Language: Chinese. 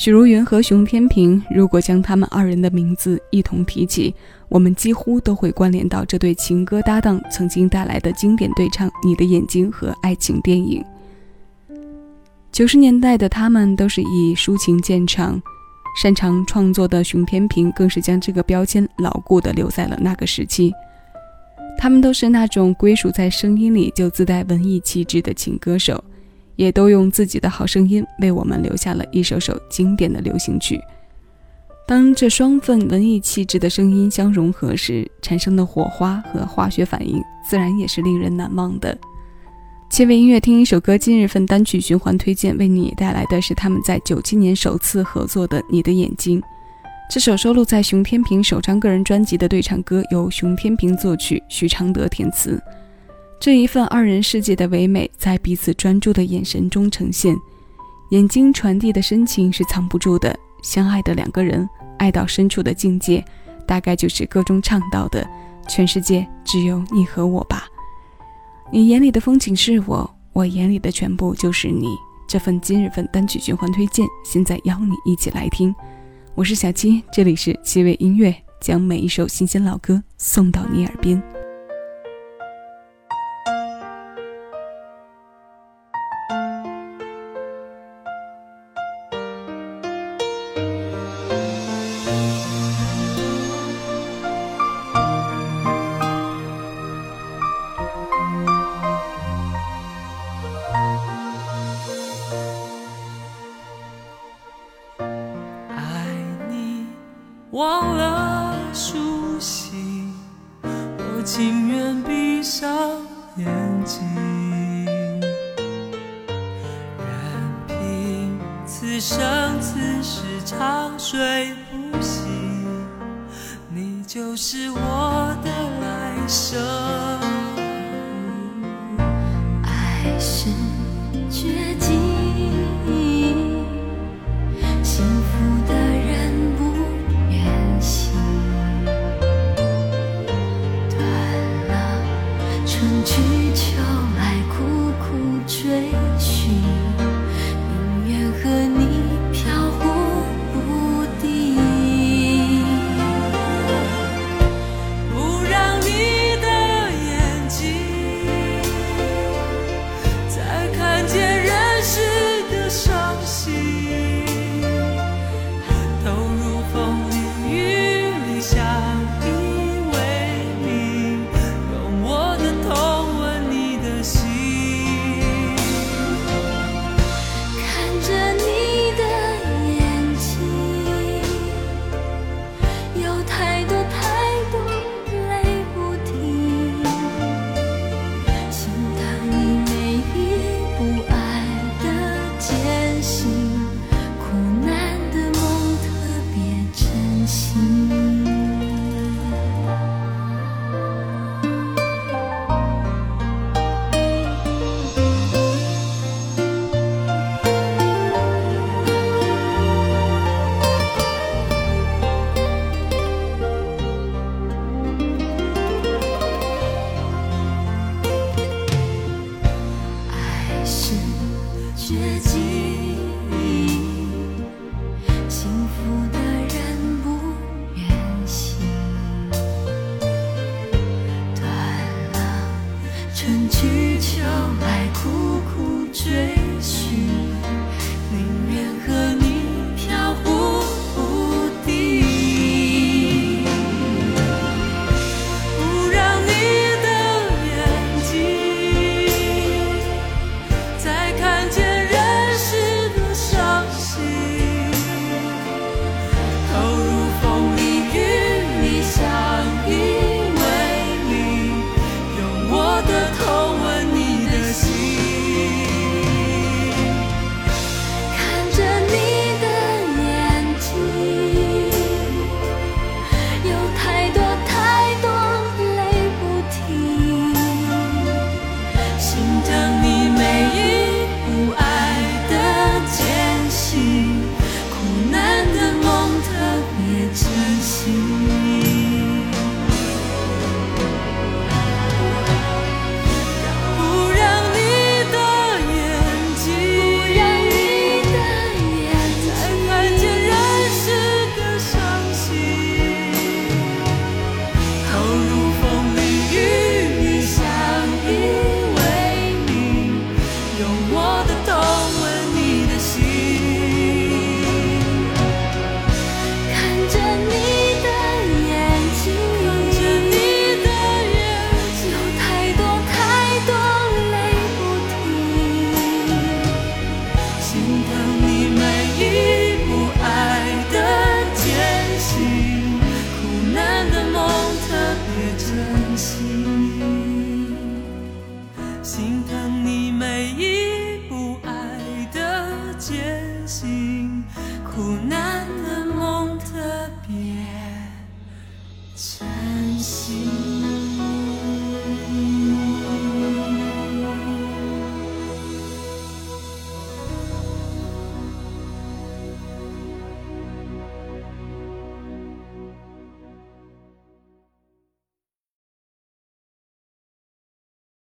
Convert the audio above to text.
许茹芸和熊天平，如果将他们二人的名字一同提起，我们几乎都会关联到这对情歌搭档曾经带来的经典对唱《你的眼睛》和爱情电影。九十年代的他们都是以抒情见长，擅长创作的熊天平更是将这个标签牢固地留在了那个时期。他们都是那种归属在声音里就自带文艺气质的情歌手。也都用自己的好声音为我们留下了一首首经典的流行曲。当这双份文艺气质的声音相融合时，产生的火花和化学反应，自然也是令人难忘的。切为音乐听一首歌，今日份单曲循环推荐为你带来的是他们在九七年首次合作的《你的眼睛》。这首收录在熊天平首张个人专辑的对唱歌，由熊天平作曲，许常德填词。这一份二人世界的唯美，在彼此专注的眼神中呈现，眼睛传递的深情是藏不住的。相爱的两个人，爱到深处的境界，大概就是歌中唱到的：“全世界只有你和我吧。”你眼里的风景是我，我眼里的全部就是你。这份今日份单曲循环推荐，现在邀你一起来听。我是小七，这里是七味音乐，将每一首新鲜老歌送到你耳边。忘了熟悉，我情愿闭上眼睛，任凭此生此世长睡不醒，你就是我的春去秋来苦苦追。用我的痛吻你的心，看着你的眼睛，看着你的眼睛，有太多太多泪不停，心疼你每一步爱的艰辛，苦难的梦特别珍惜。难的梦特别珍惜。